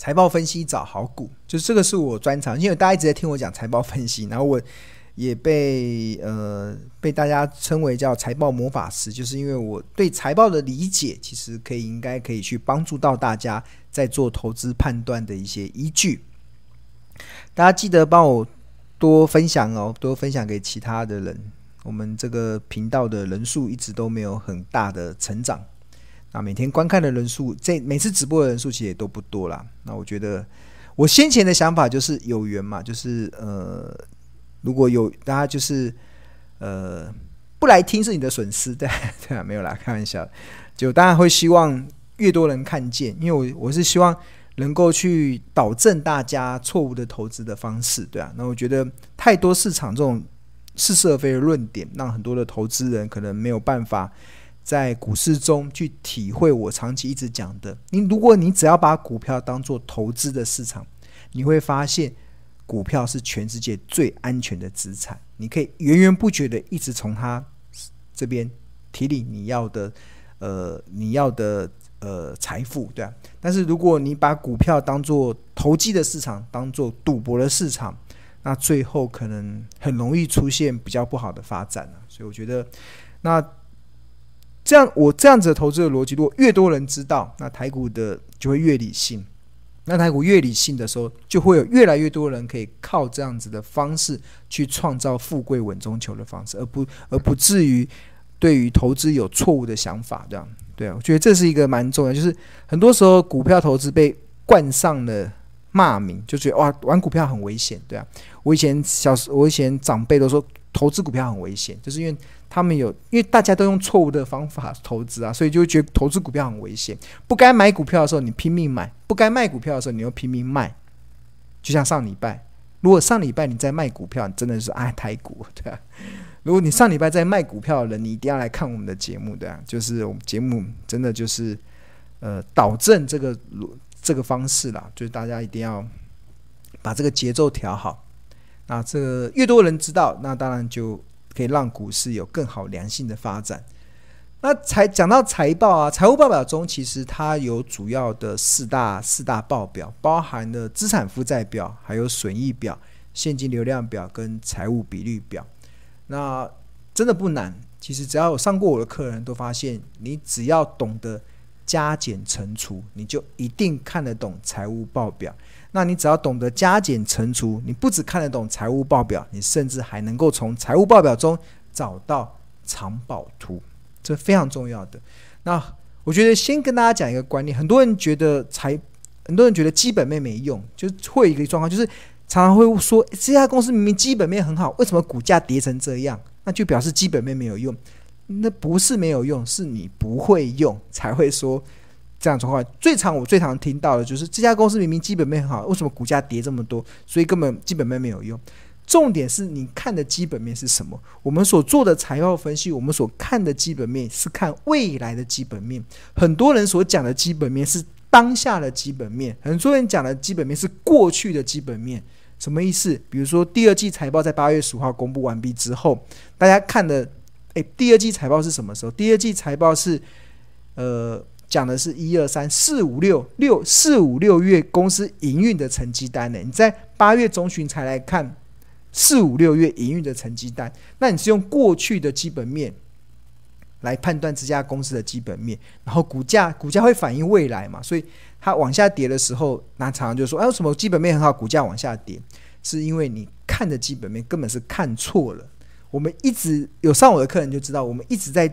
财报分析找好股，就是这个是我专长，因为大家一直在听我讲财报分析，然后我也被呃被大家称为叫财报魔法师，就是因为我对财报的理解，其实可以应该可以去帮助到大家在做投资判断的一些依据。大家记得帮我多分享哦，多分享给其他的人。我们这个频道的人数一直都没有很大的成长。那每天观看的人数，这每次直播的人数其实也都不多啦。那我觉得，我先前的想法就是有缘嘛，就是呃，如果有大家就是呃不来听是你的损失，对 对啊，没有啦，开玩笑。就当然会希望越多人看见，因为我我是希望能够去导正大家错误的投资的方式，对啊。那我觉得太多市场这种似是而非的论点，让很多的投资人可能没有办法。在股市中去体会我长期一直讲的，你如果你只要把股票当做投资的市场，你会发现股票是全世界最安全的资产，你可以源源不绝的一直从它这边提领你要的呃你要的呃财富，对啊。但是如果你把股票当做投机的市场，当做赌博的市场，那最后可能很容易出现比较不好的发展。所以我觉得那。这样，我这样子的投资的逻辑，如果越多人知道，那台股的就会越理性。那台股越理性的时候，就会有越来越多人可以靠这样子的方式去创造富贵稳中求的方式，而不而不至于对于投资有错误的想法。这样，对啊，我觉得这是一个蛮重要，就是很多时候股票投资被冠上了骂名，就觉得哇，玩股票很危险，对啊。我以前小时，我以前长辈都说投资股票很危险，就是因为。他们有，因为大家都用错误的方法投资啊，所以就觉得投资股票很危险。不该买股票的时候，你拼命买；不该卖股票的时候，你又拼命卖。就像上礼拜，如果上礼拜你在卖股票，你真的是爱台股，对啊。如果你上礼拜在卖股票的人，你一定要来看我们的节目，对啊。就是我们节目真的就是呃导正这个这个方式啦，就是大家一定要把这个节奏调好。那这个越多人知道，那当然就。可以让股市有更好良性的发展。那财讲到财报啊，财务报表中其实它有主要的四大四大报表，包含了资产负债表、还有损益表、现金流量表跟财务比率表。那真的不难，其实只要有上过我的客人都发现，你只要懂得加减乘除，你就一定看得懂财务报表。那你只要懂得加减乘除，你不只看得懂财务报表，你甚至还能够从财务报表中找到藏宝图，这非常重要的。那我觉得先跟大家讲一个观念，很多人觉得财，很多人觉得基本面没用，就会一个状况，就是常常会说这家公司明明基本面很好，为什么股价跌成这样？那就表示基本面没有用。那不是没有用，是你不会用才会说。这样说话最常我最常听到的就是这家公司明明基本面很好，为什么股价跌这么多？所以根本基本面没有用。重点是你看的基本面是什么？我们所做的财报分析，我们所看的基本面是看未来的基本面。很多人所讲的基本面是当下的基本面，很多人讲的基本面是过去的基本面。什么意思？比如说第二季财报在八月十五号公布完毕之后，大家看的，诶，第二季财报是什么时候？第二季财报是，呃。讲的是一二三四五六六四五六月公司营运的成绩单呢？你在八月中旬才来看四五六月营运的成绩单，那你是用过去的基本面来判断这家公司的基本面，然后股价股价会反映未来嘛？所以它往下跌的时候，那常常就说：“哎，为什么基本面很好，股价往下跌？”是因为你看的基本面根本是看错了。我们一直有上我的课人就知道，我们一直在。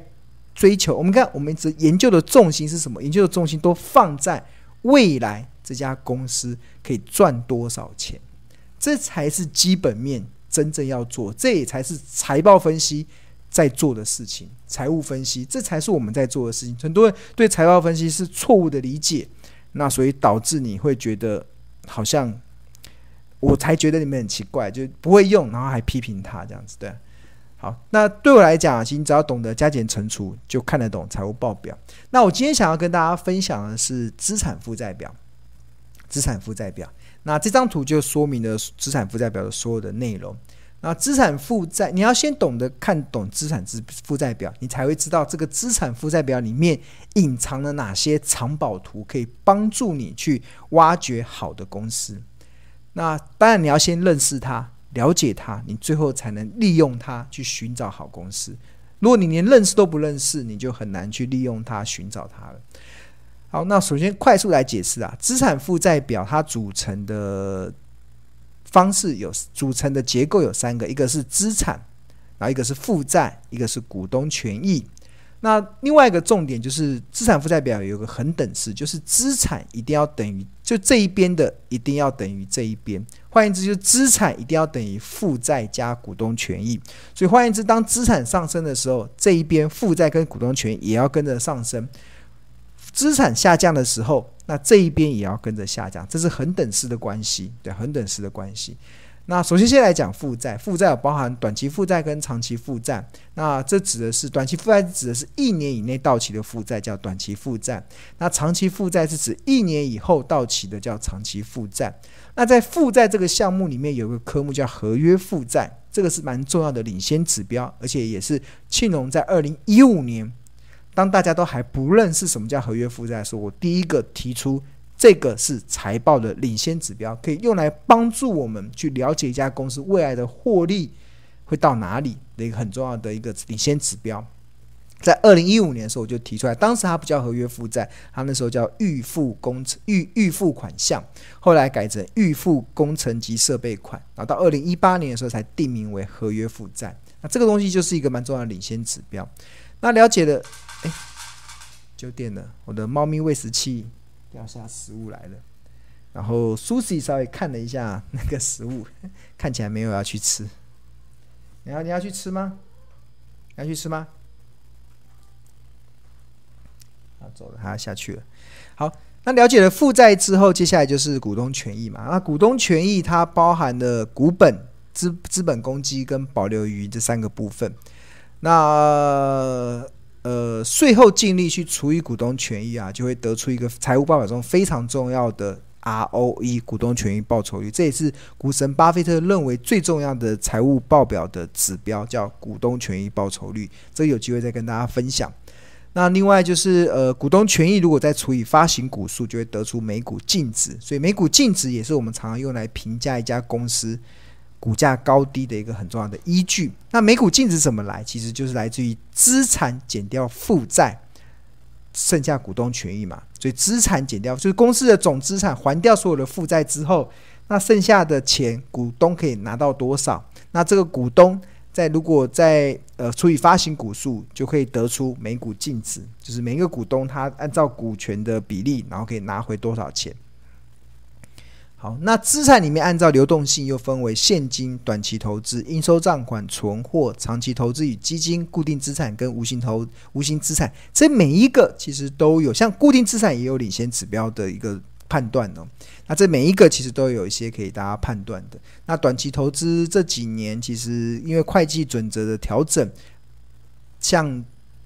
追求我们看，我们一直研究的重心是什么？研究的重心都放在未来这家公司可以赚多少钱，这才是基本面真正要做，这也才是财报分析在做的事情。财务分析，这才是我们在做的事情。很多人对财报分析是错误的理解，那所以导致你会觉得好像我才觉得你们很奇怪，就不会用，然后还批评他这样子，对。好，那对我来讲，其实你只要懂得加减乘除，就看得懂财务报表。那我今天想要跟大家分享的是资产负债表。资产负债表，那这张图就说明了资产负债表的所有的内容。那资产负债，你要先懂得看懂资产资负债表，你才会知道这个资产负债表里面隐藏了哪些藏宝图，可以帮助你去挖掘好的公司。那当然你要先认识它，了解它，你最后才能利用它去寻找好公司。如果你连认识都不认识，你就很难去利用它寻找它了。好，那首先快速来解释啊，资产负债表它组成的方式有组成的结构有三个，一个是资产，然后一个是负债，一个是股东权益。那另外一个重点就是资产负债表有个恒等式，就是资产一定要等于就这一边的一定要等于这一边。换言之，就是资产一定要等于负债加股东权益。所以换言之，当资产上升的时候，这一边负债跟股东权益也要跟着上升。资产下降的时候，那这一边也要跟着下降，这是恒等式的关系，对，恒等式的关系。那首先先来讲负债，负债有包含短期负债跟长期负债。那这指的是短期负债，指的是一年以内到期的负债，叫短期负债。那长期负债是指一年以后到期的，叫长期负债。那在负债这个项目里面，有个科目叫合约负债，这个是蛮重要的领先指标，而且也是庆隆在二零一五年。当大家都还不认识什么叫合约负债的时候，我第一个提出这个是财报的领先指标，可以用来帮助我们去了解一家公司未来的获利会到哪里的一个很重要的一个领先指标。在二零一五年的时候，我就提出来，当时它不叫合约负债，它那时候叫预付工程预预付款项，后来改成预付工程及设备款，然后到二零一八年的时候才定名为合约负债。那这个东西就是一个蛮重要的领先指标。那了解了。哎，就电了！我的猫咪喂食器掉下食物来了。然后苏西稍微看了一下那个食物，看起来没有要去吃。你要你要去吃吗？要去吃吗？好，走了，他要下去了。好，那了解了负债之后，接下来就是股东权益嘛。那股东权益它包含了股本、资资本公积跟保留余这三个部分。那呃，税后净利去除以股东权益啊，就会得出一个财务报表中非常重要的 ROE 股东权益报酬率。这也是股神巴菲特认为最重要的财务报表的指标，叫股东权益报酬率。这有机会再跟大家分享。那另外就是呃，股东权益如果再除以发行股数，就会得出每股净值。所以每股净值也是我们常常用来评价一家公司。股价高低的一个很重要的依据。那每股净值怎么来？其实就是来自于资产减掉负债，剩下股东权益嘛。所以资产减掉就是公司的总资产，还掉所有的负债之后，那剩下的钱股东可以拿到多少？那这个股东在如果在呃除以发行股数，就可以得出每股净值，就是每一个股东他按照股权的比例，然后可以拿回多少钱。好，那资产里面按照流动性又分为现金、短期投资、应收账款、存货、长期投资与基金、固定资产跟无形投无形资产。这每一个其实都有，像固定资产也有领先指标的一个判断哦。那这每一个其实都有一些可以大家判断的。那短期投资这几年其实因为会计准则的调整，像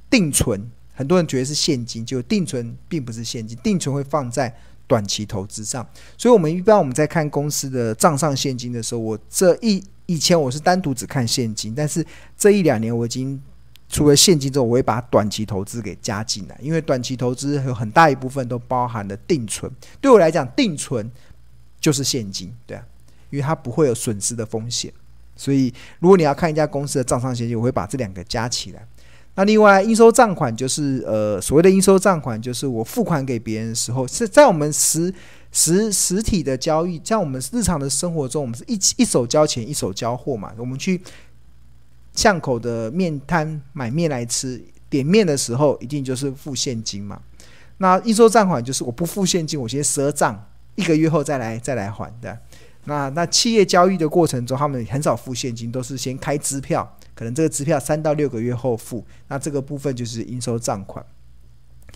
定存，很多人觉得是现金，就定存并不是现金，定存会放在。短期投资上，所以我们一般我们在看公司的账上现金的时候，我这一以前我是单独只看现金，但是这一两年我已经除了现金之后，我会把短期投资给加进来，因为短期投资有很大一部分都包含了定存。对我来讲，定存就是现金，对啊，因为它不会有损失的风险。所以如果你要看一家公司的账上现金，我会把这两个加起来。那另外，应收账款就是呃，所谓的应收账款，就是我付款给别人的时候，是在我们实实实体的交易，像我们日常的生活中，我们是一一手交钱一手交货嘛。我们去巷口的面摊买面来吃，点面的时候一定就是付现金嘛。那应收账款就是我不付现金，我先赊账，一个月后再来再来还的。那那企业交易的过程中，他们很少付现金，都是先开支票。可能这个支票三到六个月后付，那这个部分就是应收账款。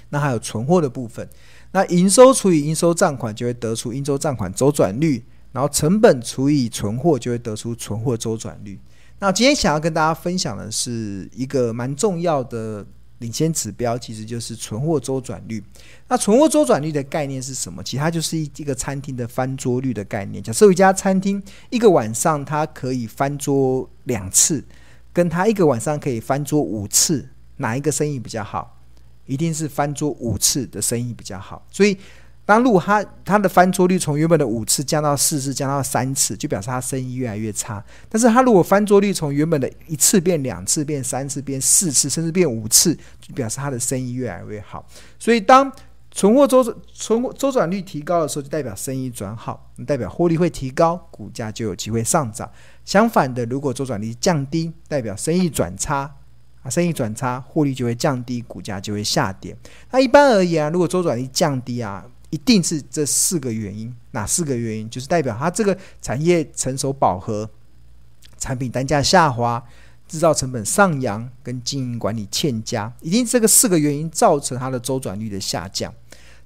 那还有存货的部分，那营收除以应收账款就会得出应收账款周转率，然后成本除以存货就会得出存货周转率。那今天想要跟大家分享的是一个蛮重要的领先指标其实就是存货周转率。那存货周转率的概念是什么？其实它就是一一个餐厅的翻桌率的概念。假设一家餐厅一个晚上它可以翻桌两次，跟他一个晚上可以翻桌五次，哪一个生意比较好？一定是翻桌五次的生意比较好。所以。当如果他他的翻桌率从原本的五次降到四次，降到三次，就表示他生意越来越差。但是他如果翻桌率从原本的一次变两次，变三次，变四次，甚至变五次，就表示他的生意越来越好。所以当存货周转存货周转率提高的时候，就代表生意转好，代表获利会提高，股价就有机会上涨。相反的，如果周转率降低，代表生意转差啊，生意转差，获利就会降低，股价就会下跌。那一般而言啊，如果周转率降低啊。一定是这四个原因，哪四个原因？就是代表它这个产业成熟饱和，产品单价下滑，制造成本上扬，跟经营管理欠佳，一定这个四个原因造成它的周转率的下降。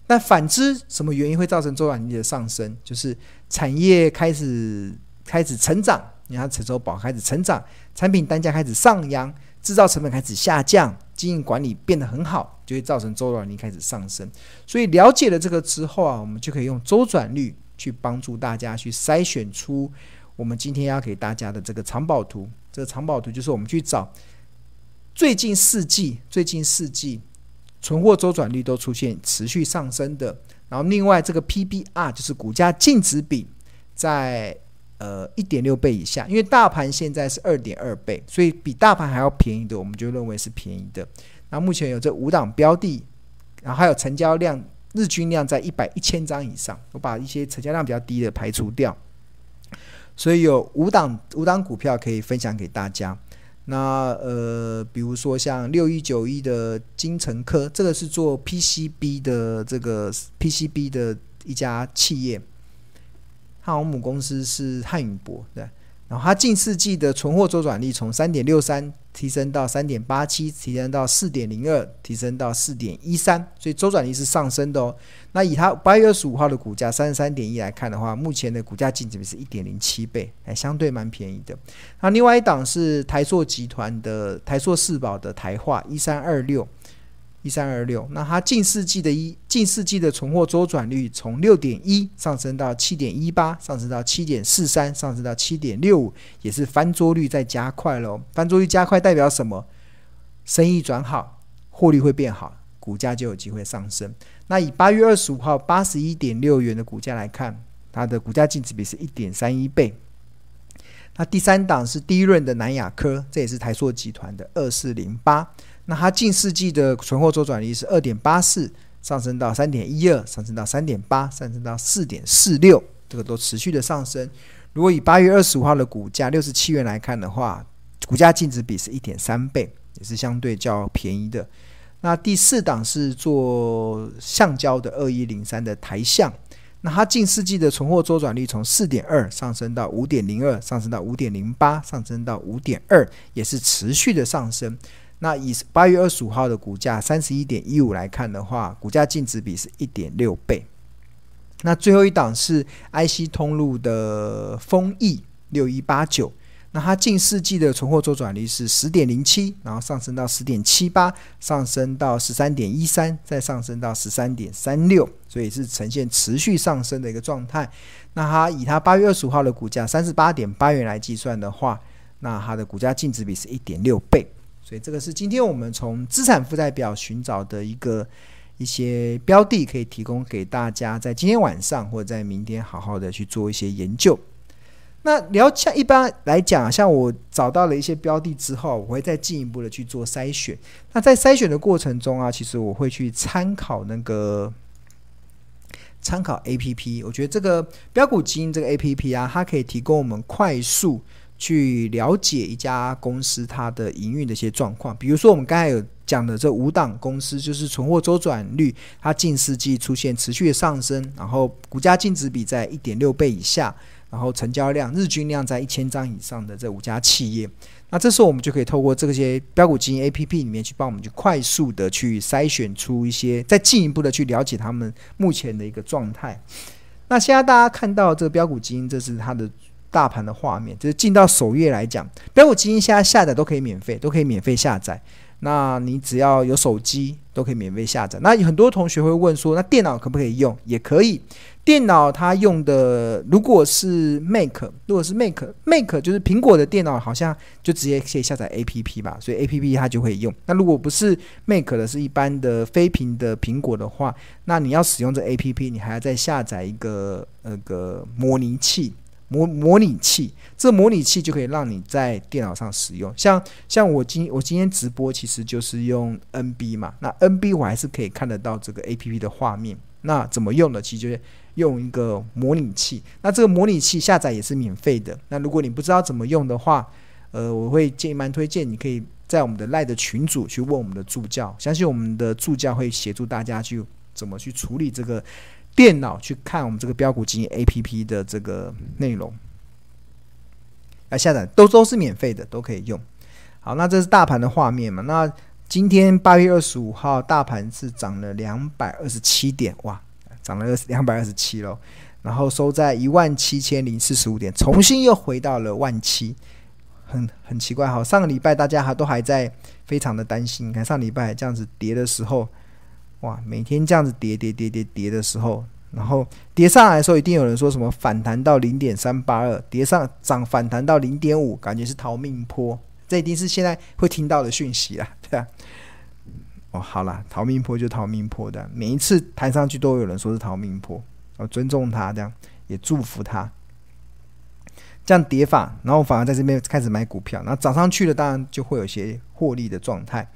但反之，什么原因会造成周转率的上升？就是产业开始开始成长，你看成熟宝开始成长，产品单价开始上扬，制造成本开始下降。经营管理变得很好，就会造成周转率开始上升。所以了解了这个之后啊，我们就可以用周转率去帮助大家去筛选出我们今天要给大家的这个藏宝图。这个藏宝图就是我们去找最近四季、最近四季存货周转率都出现持续上升的。然后另外这个 PBR 就是股价净值比在。呃，一点六倍以下，因为大盘现在是二点二倍，所以比大盘还要便宜的，我们就认为是便宜的。那目前有这五档标的，然后还有成交量日均量在一百一千张以上，我把一些成交量比较低的排除掉，所以有五档五档股票可以分享给大家。那呃，比如说像六一九一的金诚科，这个是做 PCB 的这个 PCB 的一家企业。它母公司是汉语博，对，然后它近四季的存货周转率从三点六三提升到三点八七，提升到四点零二，提升到四点一三，所以周转率是上升的哦。那以它八月二十五号的股价三十三点一来看的话，目前的股价净值比是一点零七倍，还相对蛮便宜的。那另外一档是台硕集团的台硕四宝的台化一三二六。一三二六，那它近四季的一近四季的存货周转率从六点一上升到七点一八，上升到七点四三，上升到七点六五，也是翻桌率在加快喽。翻桌率加快代表什么？生意转好，获利会变好，股价就有机会上升。那以八月二十五号八十一点六元的股价来看，它的股价净值比是一点三一倍。那第三档是第一轮的南亚科，这也是台塑集团的二四零八。那它近四季的存货周转率是二点八四，上升到三点一二，上升到三点八，上升到四点四六，这个都持续的上升。如果以八月二十五号的股价六十七元来看的话，股价净值比是一点三倍，也是相对较便宜的。那第四档是做橡胶的二一零三的台橡，那它近四季的存货周转率从四点二上升到五点零二，上升到五点零八，上升到五点二，也是持续的上升。那以八月二十五号的股价三十一点一五来看的话，股价净值比是一点六倍。那最后一档是 IC 通路的丰益六一八九，那它近四季的存货周转率是十点零七，然后上升到十点七八，上升到十三点一三，再上升到十三点三六，所以是呈现持续上升的一个状态。那它以它八月二十五号的股价三十八点八元来计算的话，那它的股价净值比是一点六倍。所以这个是今天我们从资产负债表寻找的一个一些标的，可以提供给大家在今天晚上或者在明天好好的去做一些研究。那聊像一般来讲，像我找到了一些标的之后，我会再进一步的去做筛选。那在筛选的过程中啊，其实我会去参考那个参考 APP。我觉得这个标股基因这个 APP 啊，它可以提供我们快速。去了解一家公司它的营运的一些状况，比如说我们刚才有讲的这五档公司，就是存货周转率，它近四季出现持续的上升，然后股价净值比在一点六倍以下，然后成交量日均量在一千张以上的这五家企业，那这时候我们就可以透过这些标股基因 APP 里面去帮我们去快速的去筛选出一些，再进一步的去了解他们目前的一个状态。那现在大家看到这个标股基因，这是它的。大盘的画面，就是进到首页来讲，标股基金现在下载都可以免费，都可以免费下载。那你只要有手机都可以免费下载。那有很多同学会问说，那电脑可不可以用？也可以。电脑它用的如果是 Mac，如果是 Mac，Mac 就是苹果的电脑，好像就直接可以下载 APP 吧，所以 APP 它就会用。那如果不是 Mac 的，是一般的非屏的苹果的话，那你要使用这 APP，你还要再下载一个那个模拟器，模模拟器，这模拟器就可以让你在电脑上使用。像像我今我今天直播其实就是用 NB 嘛，那 NB 我还是可以看得到这个 APP 的画面。那怎么用呢？其实就是用一个模拟器。那这个模拟器下载也是免费的。那如果你不知道怎么用的话，呃，我会建议蛮推荐，你可以在我们的赖的群组去问我们的助教，相信我们的助教会协助大家去怎么去处理这个电脑去看我们这个标股基金 APP 的这个内容。来下载都都是免费的，都可以用。好，那这是大盘的画面嘛？那今天八月二十五号，大盘是涨了两百二十七点，哇，涨了两百二十七喽。然后收在一万七千零四十五点，重新又回到了万七，很很奇怪。哈，上个礼拜大家还都还在非常的担心，你看上礼拜这样子跌的时候，哇，每天这样子跌跌跌跌跌的时候，然后跌上来的时候，一定有人说什么反弹到零点三八二，跌上涨反弹到零点五，感觉是逃命坡。这一定是现在会听到的讯息啦，对啊。哦，好啦，逃命坡就逃命坡的，每一次弹上去都有人说是逃命坡，我尊重他，这样也祝福他。这样跌法，然后反而在这边开始买股票，那涨上去了，当然就会有些获利的状态。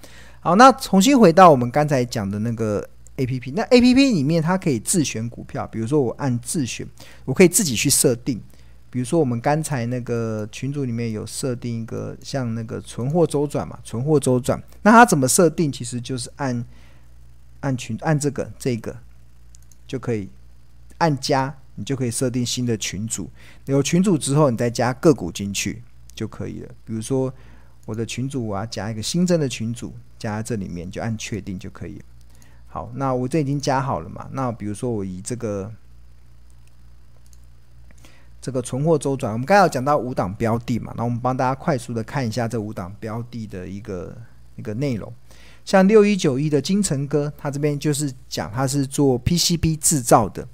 好，那重新回到我们刚才讲的那个 APP，那 APP 里面它可以自选股票，比如说我按自选，我可以自己去设定。比如说，我们刚才那个群组里面有设定一个像那个存货周转嘛，存货周转，那它怎么设定？其实就是按按群按这个这个就可以按加，你就可以设定新的群组。有群组之后，你再加个股进去就可以了。比如说我的群组，我要加一个新增的群组，加在这里面就按确定就可以了。好，那我这已经加好了嘛？那比如说我以这个。这个存货周转，我们刚才有讲到五档标的嘛，那我们帮大家快速的看一下这五档标的的一个一个内容。像六一九一的金城哥，他这边就是讲他是做 PCB 制造的，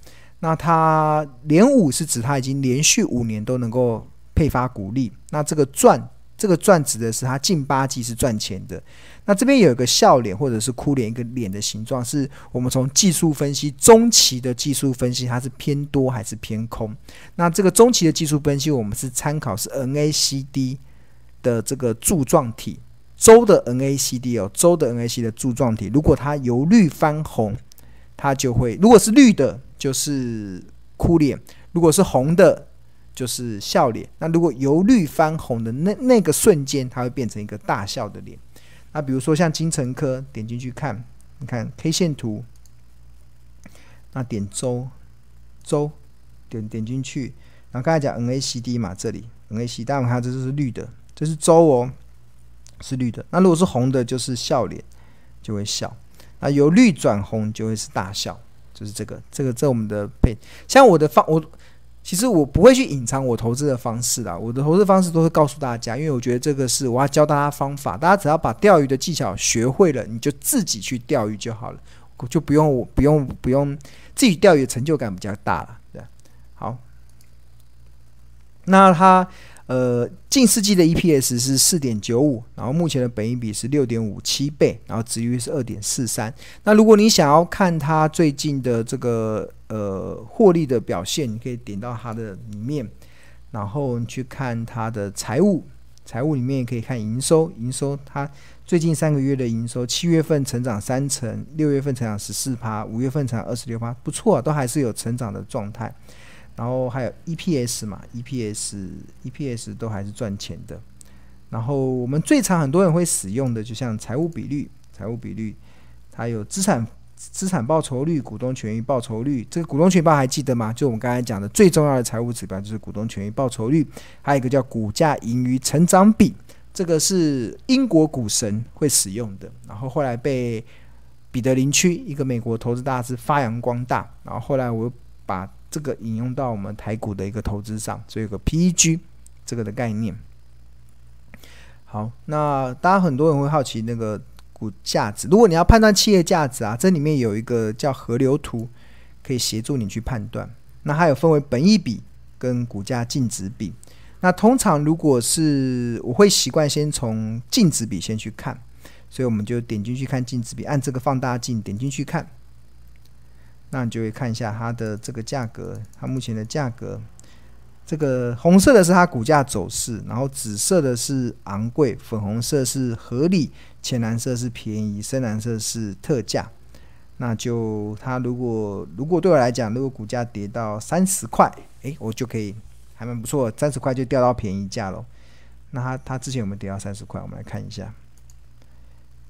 那他连五是指他已经连续五年都能够配发股利，那这个赚。这个赚指的是它近八季是赚钱的。那这边有一个笑脸或者是哭脸，一个脸的形状，是我们从技术分析中期的技术分析，它是偏多还是偏空？那这个中期的技术分析，我们是参考是 NACD 的这个柱状体，周的 NACD 哦，周的 NAC 的柱状体，如果它由绿翻红，它就会；如果是绿的，就是哭脸；如果是红的。就是笑脸。那如果由绿翻红的那那个瞬间，它会变成一个大笑的脸。那比如说像精成科，点进去看，你看 K 线图，那点周周点点进去，然后刚才讲 NACD 嘛，这里 NACD，大家看这是绿的，这是周哦，是绿的。那如果是红的，就是笑脸，就会笑。那由绿转红就会是大笑，就是这个这个这我们的配，像我的方我。其实我不会去隐藏我投资的方式啦，我的投资方式都会告诉大家，因为我觉得这个是我要教大家方法，大家只要把钓鱼的技巧学会了，你就自己去钓鱼就好了，就不用不用不用自己钓鱼成就感比较大了，对，好，那他。呃，近世纪的 EPS 是四点九五，然后目前的本益比是六点五七倍，然后值域是二点四三。那如果你想要看它最近的这个呃获利的表现，你可以点到它的里面，然后你去看它的财务，财务里面可以看营收，营收它最近三个月的营收，七月份成长三成，六月份成长十四趴，五月份成长二十六趴，不错啊，都还是有成长的状态。然后还有 EPS 嘛，EPS EPS 都还是赚钱的。然后我们最常很多人会使用的，就像财务比率，财务比率，它有资产资产报酬率、股东权益报酬率。这个股东权益报还记得吗？就我们刚才讲的最重要的财务指标就是股东权益报酬率。还有一个叫股价盈余成长比，这个是英国股神会使用的。然后后来被彼得林区一个美国投资大师发扬光大。然后后来我把这个引用到我们台股的一个投资上，所以有个 PEG 这个的概念。好，那大家很多人会好奇那个股价值。如果你要判断企业价值啊，这里面有一个叫河流图，可以协助你去判断。那还有分为本益比跟股价净值比。那通常如果是我会习惯先从净值比先去看，所以我们就点进去看净值比，按这个放大镜点进去看，那你就会看一下它的这个价格，它目前的价格。这个红色的是它股价走势，然后紫色的是昂贵，粉红色是合理，浅蓝色是便宜，深蓝色是特价。那就它如果如果对我来讲，如果股价跌到三十块，诶，我就可以还蛮不错，三十块就掉到便宜价喽。那它它之前有没有跌到三十块？我们来看一下，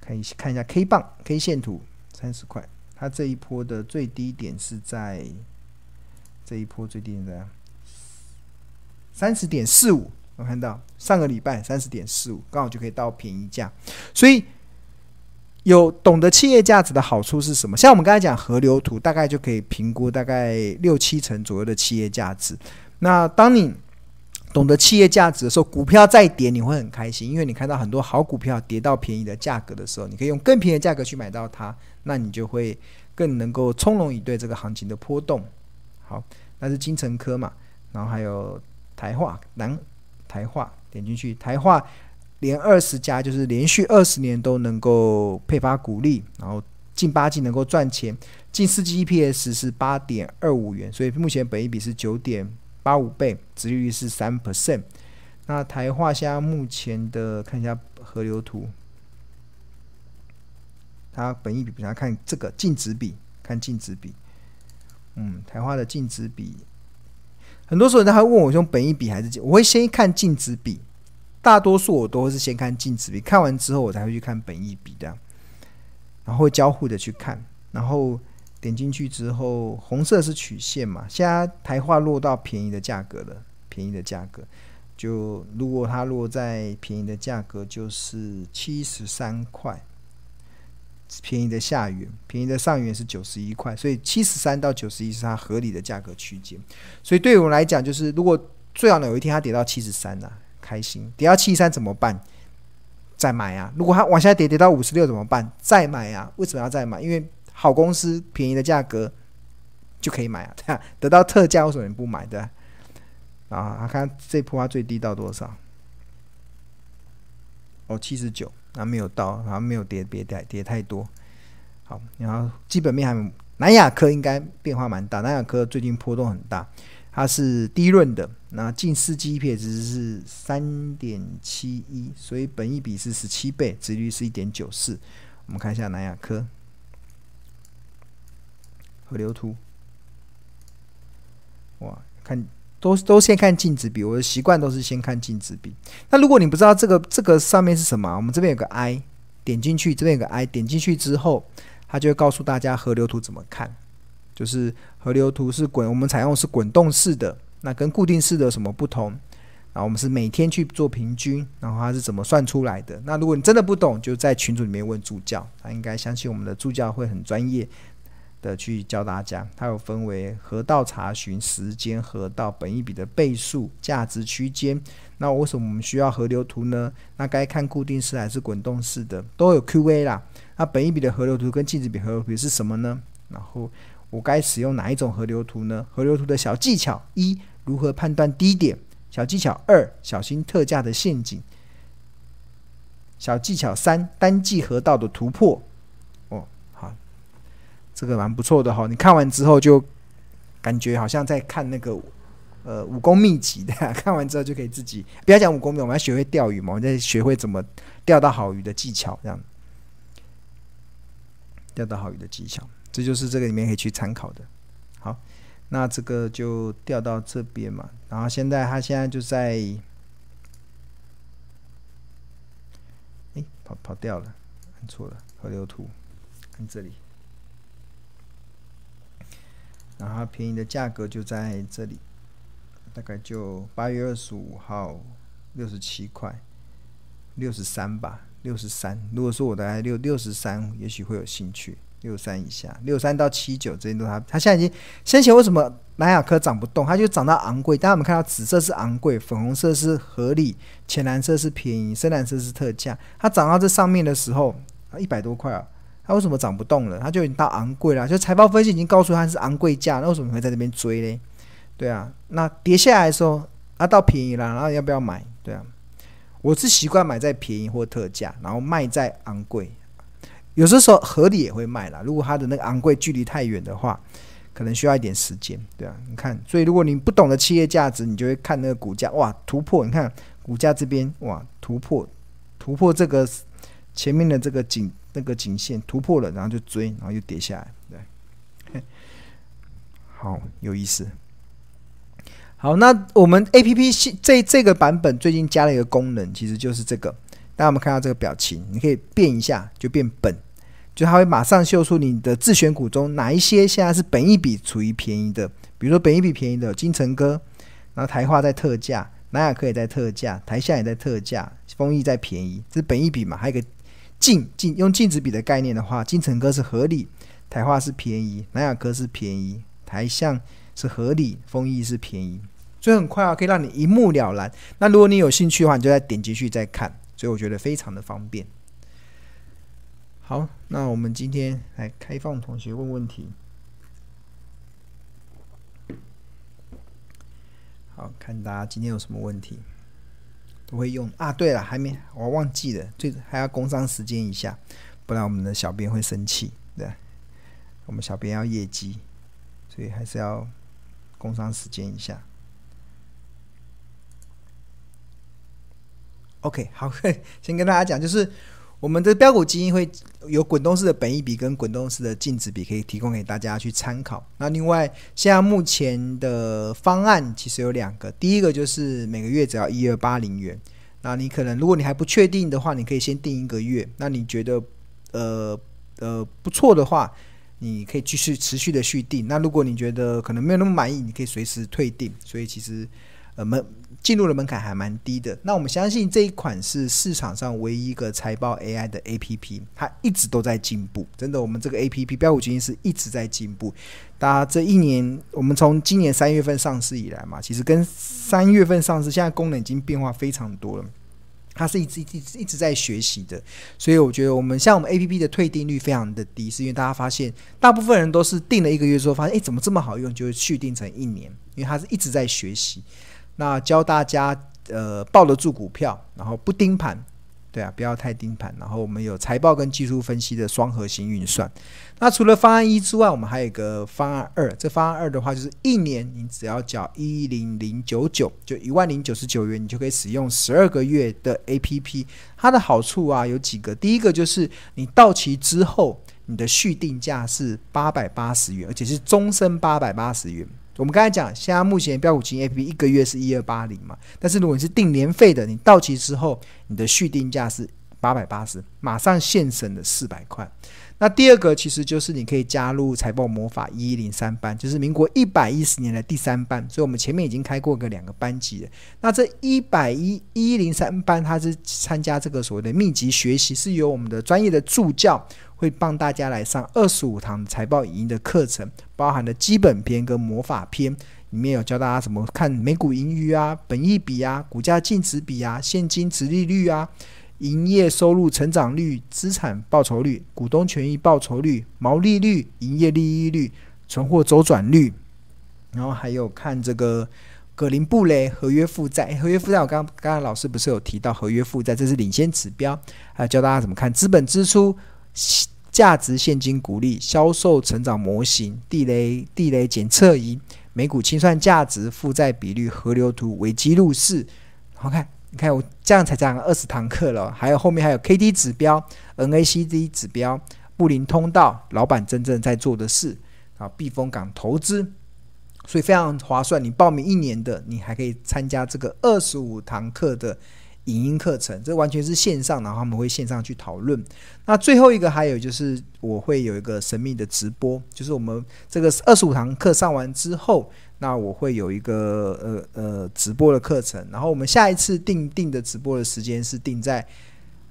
看一看一下 K 棒 K 线图，三十块。它这一波的最低点是在这一波最低点在。三十点四五，我看到上个礼拜三十点四五，刚好就可以到便宜价。所以有懂得企业价值的好处是什么？像我们刚才讲河流图，大概就可以评估大概六七成左右的企业价值。那当你懂得企业价值的时候，股票再跌你会很开心，因为你看到很多好股票跌到便宜的价格的时候，你可以用更便宜的价格去买到它，那你就会更能够从容以对这个行情的波动。好，那是金城科嘛，然后还有。台化南台化点进去，台化连二十家，就是连续二十年都能够配发股利，然后近八季能够赚钱，近四季 EPS 是八点二五元，所以目前本益比是九点八五倍，殖利率是三 percent。那台化现在目前的看一下河流图，它本益比，比，它看这个净值比，看净值比，嗯，台化的净值比。很多时候，他会问我用本益比还是，我会先看净值比。大多数我都是先看净值比，看完之后我才会去看本益比的，然后交互的去看。然后点进去之后，红色是曲线嘛，现在台化落到便宜的价格了，便宜的价格就如果它落在便宜的价格就是七十三块。便宜的下缘，便宜的上缘是九十一块，所以七十三到九十一是它合理的价格区间。所以对我们来讲，就是如果最好呢有一天它跌到七十三呢，开心；跌到七十三怎么办？再买啊！如果它往下跌，跌到五十六怎么办？再买啊！为什么要再买？因为好公司便宜的价格就可以买啊，得到特价为什么你不买的？啊，看这波它最低到多少？哦，七十九。还没有到，好像没有跌，别跌跌太多。好，然后基本面还南亚科应该变化蛮大，南亚科最近波动很大，它是低润的，那近四季 EPS 值是三点七一，所以本益比是十七倍，值率是一点九四。我们看一下南亚科河流图，哇，看。都都先看净值比，我的习惯都是先看净值比。那如果你不知道这个这个上面是什么，我们这边有个 I，点进去，这边有个 I，点进去之后，它就会告诉大家河流图怎么看。就是河流图是滚，我们采用是滚动式的，那跟固定式的什么不同？然后我们是每天去做平均，然后它是怎么算出来的？那如果你真的不懂，就在群组里面问助教，他应该相信我们的助教会很专业。的去教大家，它有分为河道查询时间、河道本一笔的倍数、价值区间。那为什么我们需要河流图呢？那该看固定式还是滚动式的？都有 Q&A 啦。那本一笔的河流图跟净值比河流图是什么呢？然后我该使用哪一种河流图呢？河流图的小技巧：一、如何判断低点；小技巧二、小心特价的陷阱；小技巧三、单季河道的突破。这个蛮不错的哈，你看完之后就感觉好像在看那个呃武功秘籍的，看完之后就可以自己不要讲武功秘，我们要学会钓鱼嘛，我们在学会怎么钓到好鱼的技巧，这样钓到好鱼的技巧，这就是这个里面可以去参考的。好，那这个就钓到这边嘛，然后现在他现在就在，哎，跑跑掉了，按错了，河流图，看这里。然后便宜的价格就在这里，大概就八月二十五号六十七块，六十三吧，六十三。如果说我大概六六十三，也许会有兴趣。六十三以下，六三到七九这些都它，它现在已经先前为什么南亚科涨不动？它就涨到昂贵。大家有没有看到紫色是昂贵，粉红色是合理，浅蓝色是便宜，深蓝色是特价。它涨到这上面的时候，一百多块啊，它为什么涨不动了？它就已经到昂贵了，就财报分析已经告诉它是昂贵价，那为什么会在这边追嘞？对啊，那跌下来的时候，啊，到便宜了，然后要不要买？对啊，我是习惯买在便宜或特价，然后卖在昂贵。有时候合理也会卖啦，如果它的那个昂贵距离太远的话。可能需要一点时间，对啊，你看，所以如果你不懂得企业价值，你就会看那个股价，哇，突破，你看股价这边，哇，突破，突破这个前面的这个颈那个颈线突破了，然后就追，然后又跌下来，对，好有意思。好，那我们 APP 这这个版本最近加了一个功能，其实就是这个，大家我们看到这个表情？你可以变一下，就变本。就它会马上秀出你的自选股中哪一些现在是本一比处于便宜的，比如说本一比便宜的金城哥，然后台化在特价，南亚科也在特价，台下也在特价，丰益在便宜，这是本一比嘛？还有一个净净用净值比的概念的话，精诚哥是合理，台化是便宜，南亚科是便宜，台向是合理，丰益是便宜，所以很快啊，可以让你一目了然。那如果你有兴趣的话，你就再点进去再看，所以我觉得非常的方便。好，那我们今天来开放同学问问题。好，看大家今天有什么问题，不会用啊。对了，还没，我忘记了，最还要工商时间一下，不然我们的小编会生气。对，我们小编要业绩，所以还是要工商时间一下。OK，好，先跟大家讲，就是。我们的标股基金会有滚动式的本益比跟滚动式的净值比，可以提供给大家去参考。那另外，现在目前的方案其实有两个，第一个就是每个月只要一二八零元。那你可能如果你还不确定的话，你可以先定一个月。那你觉得呃呃不错的话，你可以继续持续的续订。那如果你觉得可能没有那么满意，你可以随时退订。所以其实呃门。进入的门槛还蛮低的，那我们相信这一款是市场上唯一一个财报 AI 的 APP，它一直都在进步。真的，我们这个 APP 标股基金是一直在进步。大家这一年，我们从今年三月份上市以来嘛，其实跟三月份上市，现在功能已经变化非常多了。它是一直一直一直在学习的，所以我觉得我们像我们 APP 的退订率非常的低，是因为大家发现大部分人都是订了一个月之后，发现诶怎么这么好用，就会续订成一年，因为它是一直在学习。那教大家，呃，抱得住股票，然后不盯盘，对啊，不要太盯盘。然后我们有财报跟技术分析的双核心运算。那除了方案一之外，我们还有一个方案二。这方案二的话，就是一年你只要缴一零零九九，就一万零九十九元，你就可以使用十二个月的 APP。它的好处啊有几个，第一个就是你到期之后，你的续定价是八百八十元，而且是终身八百八十元。我们刚才讲，现在目前标股金 APP 一个月是一二八零嘛，但是如果你是定年费的，你到期之后，你的续定价是八百八十，马上现省的四百块。那第二个其实就是你可以加入财报魔法一一零三班，就是民国一百一十年的第三班，所以我们前面已经开过个两个班级了。那这一百一一零三班，它是参加这个所谓的密集学习，是由我们的专业的助教。会帮大家来上二十五堂财报影音的课程，包含的基本篇跟魔法篇，里面有教大家怎么看每股盈余啊、本益比啊、股价净值比啊、现金殖利率啊、营业收入成长率、资产报酬率、股东权益报酬率、毛利率、营业利益率、存货周转率，然后还有看这个葛林布雷合约负债，合约负债我刚刚刚老师不是有提到合约负债，这是领先指标，还有教大家怎么看资本支出。价值现金股利、销售成长模型、地雷地雷检测仪、每股清算价值、负债比率、河流图、维基入市。好看，你看我这样才讲了二十堂课了，还有后面还有 K D 指标、N A C D 指标、布林通道、老板真正在做的事啊，避风港投资，所以非常划算。你报名一年的，你还可以参加这个二十五堂课的。影音课程，这完全是线上，然后他们会线上去讨论。那最后一个还有就是，我会有一个神秘的直播，就是我们这个二十五堂课上完之后，那我会有一个呃呃直播的课程。然后我们下一次定定的直播的时间是定在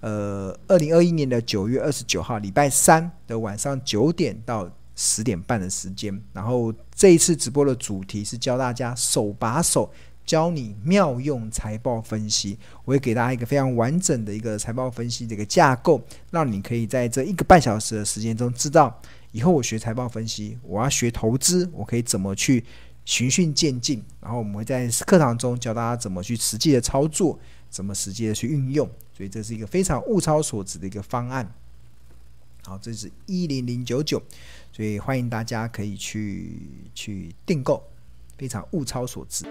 呃二零二一年的九月二十九号礼拜三的晚上九点到十点半的时间。然后这一次直播的主题是教大家手把手。教你妙用财报分析。我会给大家一个非常完整的一个财报分析的一个架构，让你可以在这一个半小时的时间中，知道以后我学财报分析，我要学投资，我可以怎么去循序渐进。然后我们会在课堂中教大家怎么去实际的操作，怎么实际的去运用。所以这是一个非常物超所值的一个方案。好，这是一零零九九，所以欢迎大家可以去去订购，非常物超所值。